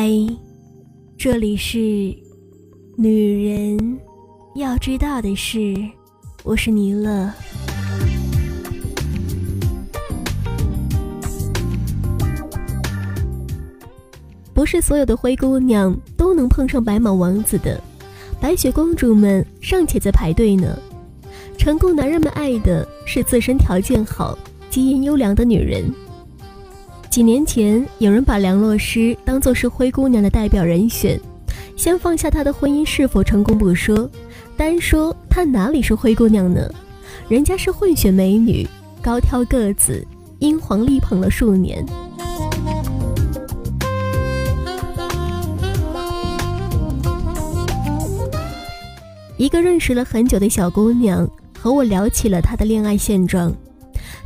嗨，这里是女人要知道的事，我是尼乐。不是所有的灰姑娘都能碰上白马王子的，白雪公主们尚且在排队呢。成功男人们爱的是自身条件好、基因优良的女人。几年前，有人把梁洛施当作是灰姑娘的代表人选。先放下她的婚姻是否成功不说，单说她哪里是灰姑娘呢？人家是混血美女，高挑个子，英皇力捧了数年。一个认识了很久的小姑娘和我聊起了她的恋爱现状。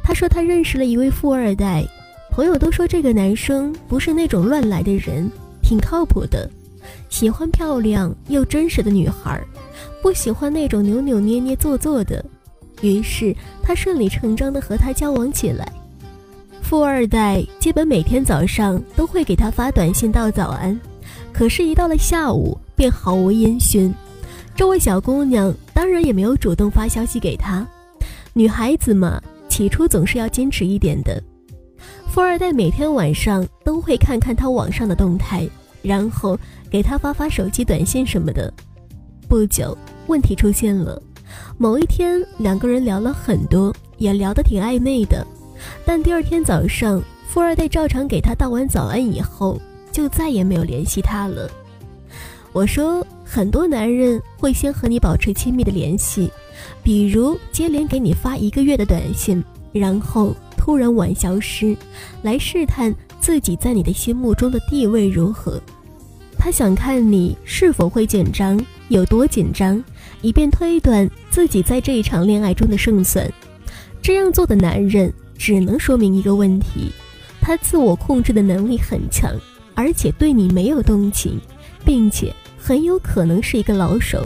她说她认识了一位富二代。朋友都说这个男生不是那种乱来的人，挺靠谱的，喜欢漂亮又真实的女孩，不喜欢那种扭扭捏捏做作的。于是他顺理成章地和她交往起来。富二代基本每天早上都会给她发短信道早安，可是，一到了下午便毫无音讯。这位小姑娘当然也没有主动发消息给他。女孩子嘛，起初总是要矜持一点的。富二代每天晚上都会看看他网上的动态，然后给他发发手机短信什么的。不久，问题出现了。某一天，两个人聊了很多，也聊得挺暧昧的。但第二天早上，富二代照常给他道完早安以后，就再也没有联系他了。我说，很多男人会先和你保持亲密的联系，比如接连给你发一个月的短信，然后。突然晚消失，来试探自己在你的心目中的地位如何。他想看你是否会紧张，有多紧张，以便推断自己在这一场恋爱中的胜算。这样做的男人只能说明一个问题：他自我控制的能力很强，而且对你没有动情，并且很有可能是一个老手。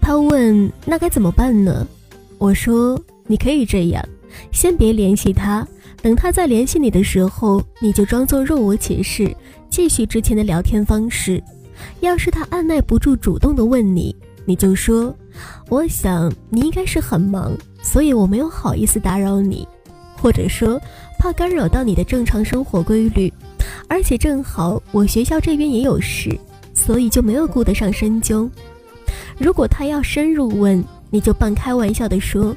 他问：“那该怎么办呢？”我说：“你可以这样。”先别联系他，等他再联系你的时候，你就装作若无其事，继续之前的聊天方式。要是他按耐不住主动的问你，你就说：“我想你应该是很忙，所以我没有好意思打扰你，或者说怕干扰到你的正常生活规律，而且正好我学校这边也有事，所以就没有顾得上深究。”如果他要深入问，你就半开玩笑的说。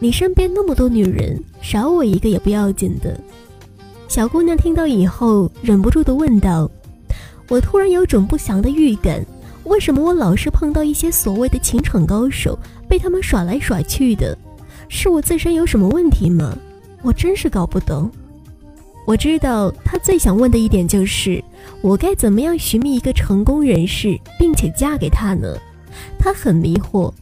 你身边那么多女人，少我一个也不要紧的。小姑娘听到以后，忍不住的问道：“我突然有种不祥的预感，为什么我老是碰到一些所谓的情场高手，被他们耍来耍去的？是我自身有什么问题吗？我真是搞不懂。我知道她最想问的一点就是，我该怎么样寻觅一个成功人士，并且嫁给他呢？她很迷惑。”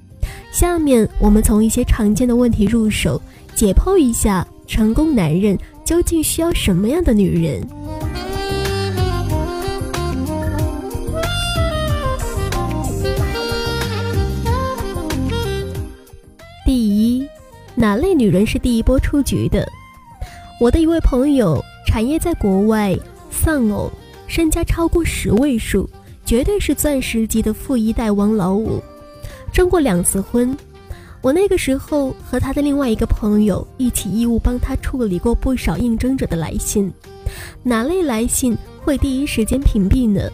下面我们从一些常见的问题入手，解剖一下成功男人究竟需要什么样的女人。第一，哪类女人是第一波出局的？我的一位朋友，产业在国外，丧偶，身家超过十位数，绝对是钻石级的富一代王老五。征过两次婚，我那个时候和他的另外一个朋友一起义务帮他处理过不少应征者的来信。哪类来信会第一时间屏蔽呢？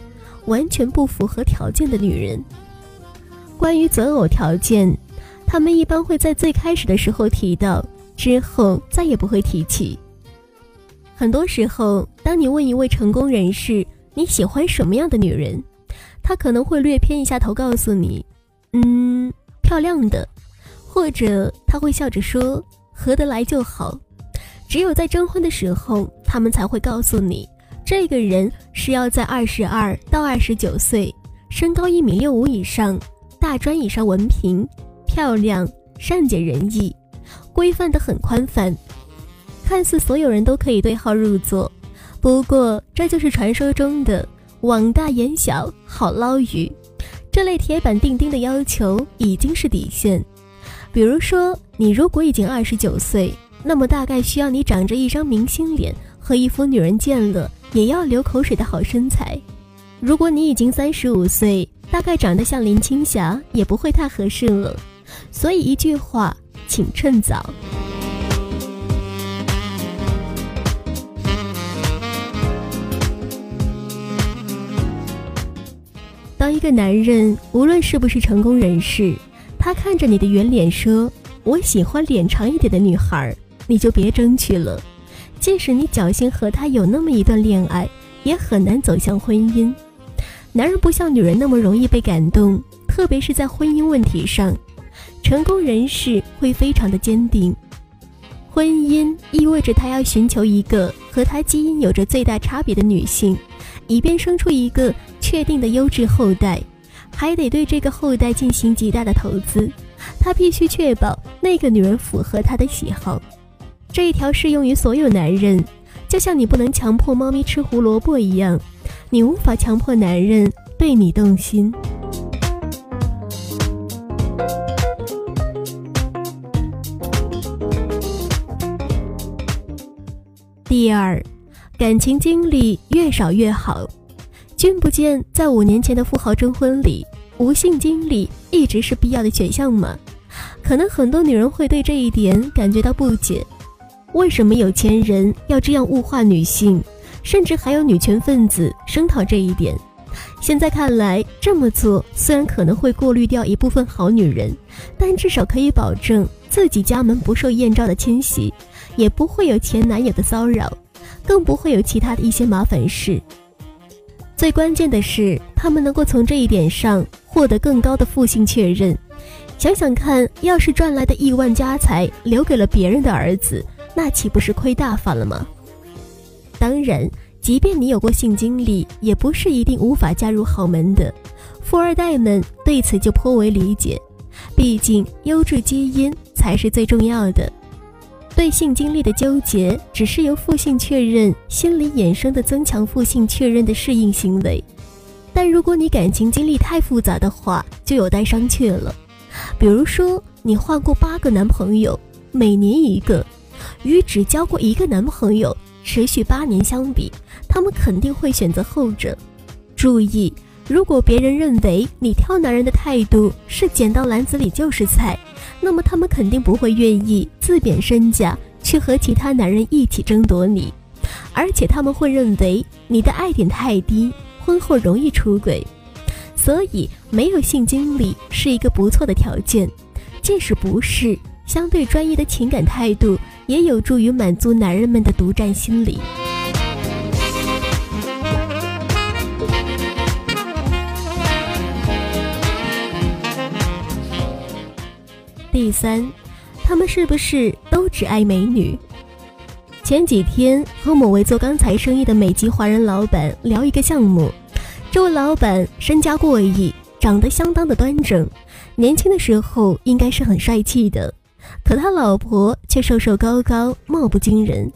完全不符合条件的女人。关于择偶条件，他们一般会在最开始的时候提到，之后再也不会提起。很多时候，当你问一位成功人士你喜欢什么样的女人，他可能会略偏一下头告诉你。嗯，漂亮的，或者他会笑着说合得来就好。只有在征婚的时候，他们才会告诉你，这个人是要在二十二到二十九岁，身高一米六五以上，大专以上文凭，漂亮，善解人意，规范的很宽泛。看似所有人都可以对号入座，不过这就是传说中的网大眼小，好捞鱼。这类铁板钉钉的要求已经是底线，比如说，你如果已经二十九岁，那么大概需要你长着一张明星脸和一副女人见了也要流口水的好身材。如果你已经三十五岁，大概长得像林青霞，也不会太合适了。所以一句话，请趁早。当一个男人无论是不是成功人士，他看着你的圆脸说：“我喜欢脸长一点的女孩”，你就别争取了。即使你侥幸和他有那么一段恋爱，也很难走向婚姻。男人不像女人那么容易被感动，特别是在婚姻问题上，成功人士会非常的坚定。婚姻意味着他要寻求一个和他基因有着最大差别的女性，以便生出一个。确定的优质后代，还得对这个后代进行极大的投资。他必须确保那个女人符合他的喜好。这一条适用于所有男人，就像你不能强迫猫咪吃胡萝卜一样，你无法强迫男人对你动心。第二，感情经历越少越好。君不见，在五年前的富豪征婚里，无性经历一直是必要的选项吗？可能很多女人会对这一点感觉到不解，为什么有钱人要这样物化女性，甚至还有女权分子声讨这一点？现在看来，这么做虽然可能会过滤掉一部分好女人，但至少可以保证自己家门不受艳照的侵袭，也不会有前男友的骚扰，更不会有其他的一些麻烦事。最关键的是，他们能够从这一点上获得更高的负性确认。想想看，要是赚来的亿万家财留给了别人的儿子，那岂不是亏大发了吗？当然，即便你有过性经历，也不是一定无法嫁入豪门的。富二代们对此就颇为理解，毕竟优质基因才是最重要的。对性经历的纠结，只是由负性确认心理衍生的增强负性确认的适应行为。但如果你感情经历太复杂的话，就有待商榷了。比如说，你换过八个男朋友，每年一个，与只交过一个男朋友，持续八年相比，他们肯定会选择后者。注意，如果别人认为你挑男人的态度是捡到篮子里就是菜。那么他们肯定不会愿意自贬身价去和其他男人一起争夺你，而且他们会认为你的爱点太低，婚后容易出轨。所以没有性经历是一个不错的条件，即使不是，相对专一的情感态度也有助于满足男人们的独占心理。第三，他们是不是都只爱美女？前几天和某位做钢材生意的美籍华人老板聊一个项目，这位老板身家过亿，长得相当的端正，年轻的时候应该是很帅气的，可他老婆却瘦瘦高高，貌不惊人。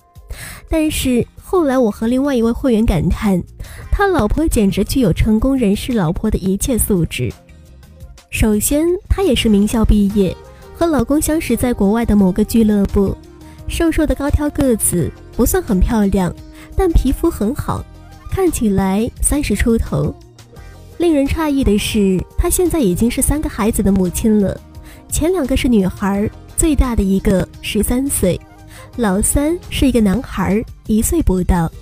但是后来我和另外一位会员感叹，他老婆简直具有成功人士老婆的一切素质。首先，他也是名校毕业。和老公相识在国外的某个俱乐部，瘦瘦的高挑个子，不算很漂亮，但皮肤很好，看起来三十出头。令人诧异的是，她现在已经是三个孩子的母亲了，前两个是女孩，最大的一个十三岁，老三是一个男孩，一岁不到。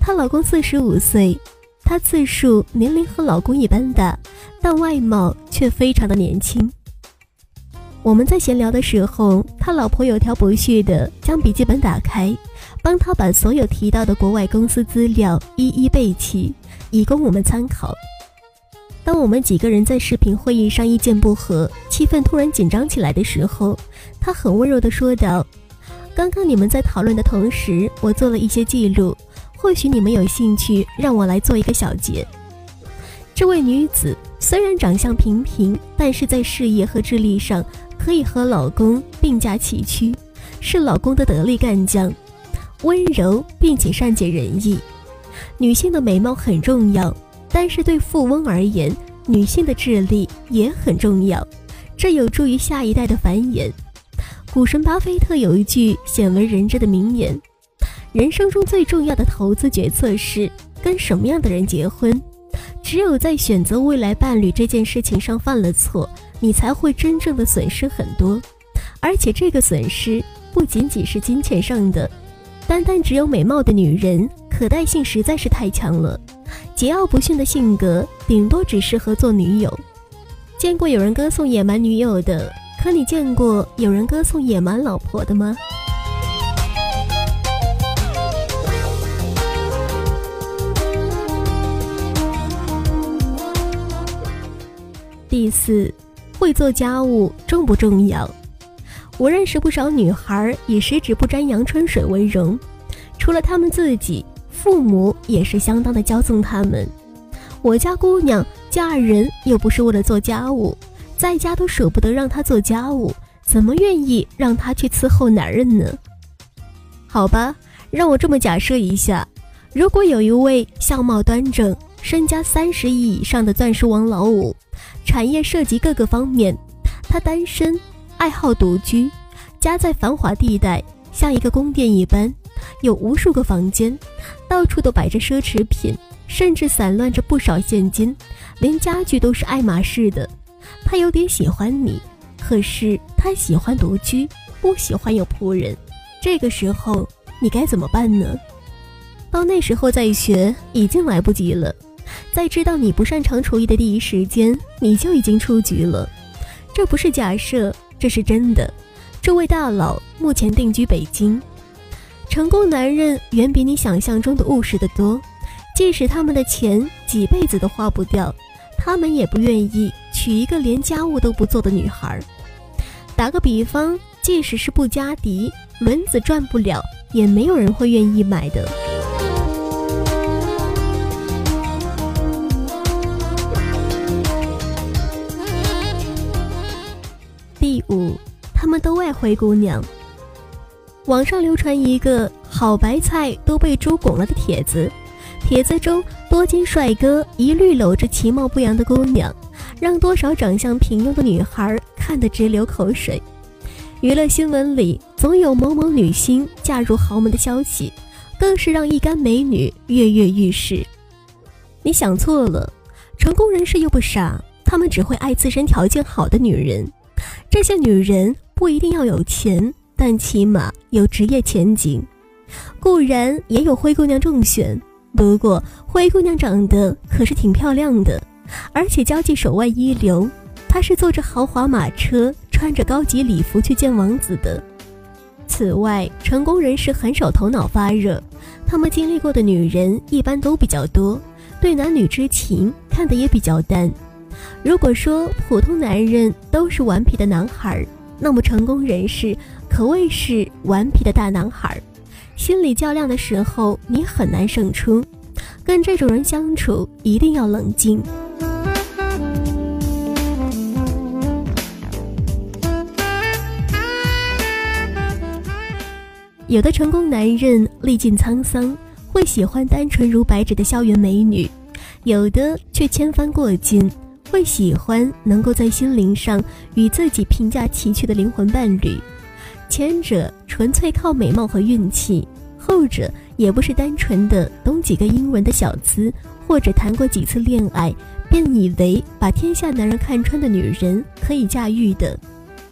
她老公四十五岁，她自述年龄和老公一般大，但外貌却非常的年轻。我们在闲聊的时候，他老婆有条不紊地将笔记本打开，帮他把所有提到的国外公司资料一一备齐，以供我们参考。当我们几个人在视频会议上意见不合，气氛突然紧张起来的时候，他很温柔地说道：“刚刚你们在讨论的同时，我做了一些记录，或许你们有兴趣让我来做一个小结。”这位女子虽然长相平平，但是在事业和智力上。可以和老公并驾齐驱，是老公的得力干将，温柔并且善解人意。女性的美貌很重要，但是对富翁而言，女性的智力也很重要，这有助于下一代的繁衍。股神巴菲特有一句鲜为人知的名言：“人生中最重要的投资决策是跟什么样的人结婚。只有在选择未来伴侣这件事情上犯了错，你才会真正的损失很多。而且这个损失不仅仅是金钱上的，单单只有美貌的女人，可代性实在是太强了。桀骜不驯的性格，顶多只适合做女友。见过有人歌颂野蛮女友的，可你见过有人歌颂野蛮老婆的吗？第四，会做家务重不重要？我认识不少女孩以十指不沾阳春水为荣，除了她们自己，父母也是相当的骄纵她们。我家姑娘嫁人又不是为了做家务，在家都舍不得让她做家务，怎么愿意让她去伺候男人呢？好吧，让我这么假设一下，如果有一位相貌端正、身家三十亿以上的钻石王老五。产业涉及各个方面，他单身，爱好独居，家在繁华地带，像一个宫殿一般，有无数个房间，到处都摆着奢侈品，甚至散乱着不少现金，连家具都是爱马仕的。他有点喜欢你，可是他喜欢独居，不喜欢有仆人。这个时候你该怎么办呢？到那时候再学已经来不及了。在知道你不擅长厨艺的第一时间，你就已经出局了。这不是假设，这是真的。这位大佬目前定居北京，成功男人远比你想象中的务实的多。即使他们的钱几辈子都花不掉，他们也不愿意娶一个连家务都不做的女孩。打个比方，即使是布加迪，轮子转不了，也没有人会愿意买的。他们都爱灰姑娘。网上流传一个好白菜都被猪拱了的帖子，帖子中多金帅哥一律搂着其貌不扬的姑娘，让多少长相平庸的女孩看得直流口水。娱乐新闻里总有某某女星嫁入豪门的消息，更是让一干美女跃跃欲试。你想错了，成功人士又不傻，他们只会爱自身条件好的女人。这些女人不一定要有钱，但起码有职业前景。固然也有灰姑娘中选，不过灰姑娘长得可是挺漂亮的，而且交际手腕一流。她是坐着豪华马车，穿着高级礼服去见王子的。此外，成功人士很少头脑发热，他们经历过的女人一般都比较多，对男女之情看得也比较淡。如果说普通男人都是顽皮的男孩，那么成功人士可谓是顽皮的大男孩。心理较量的时候，你很难胜出。跟这种人相处，一定要冷静。有的成功男人历尽沧桑，会喜欢单纯如白纸的校园美女；有的却千帆过尽。会喜欢能够在心灵上与自己评价齐驱的灵魂伴侣，前者纯粹靠美貌和运气，后者也不是单纯的懂几个英文的小资，或者谈过几次恋爱便以为把天下男人看穿的女人可以驾驭的。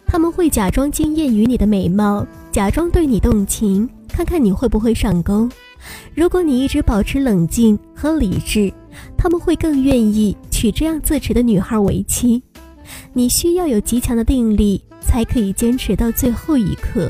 他们会假装惊艳于你的美貌，假装对你动情，看看你会不会上钩。如果你一直保持冷静和理智。他们会更愿意娶这样自持的女孩为妻，你需要有极强的定力，才可以坚持到最后一刻。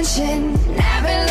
attention. Never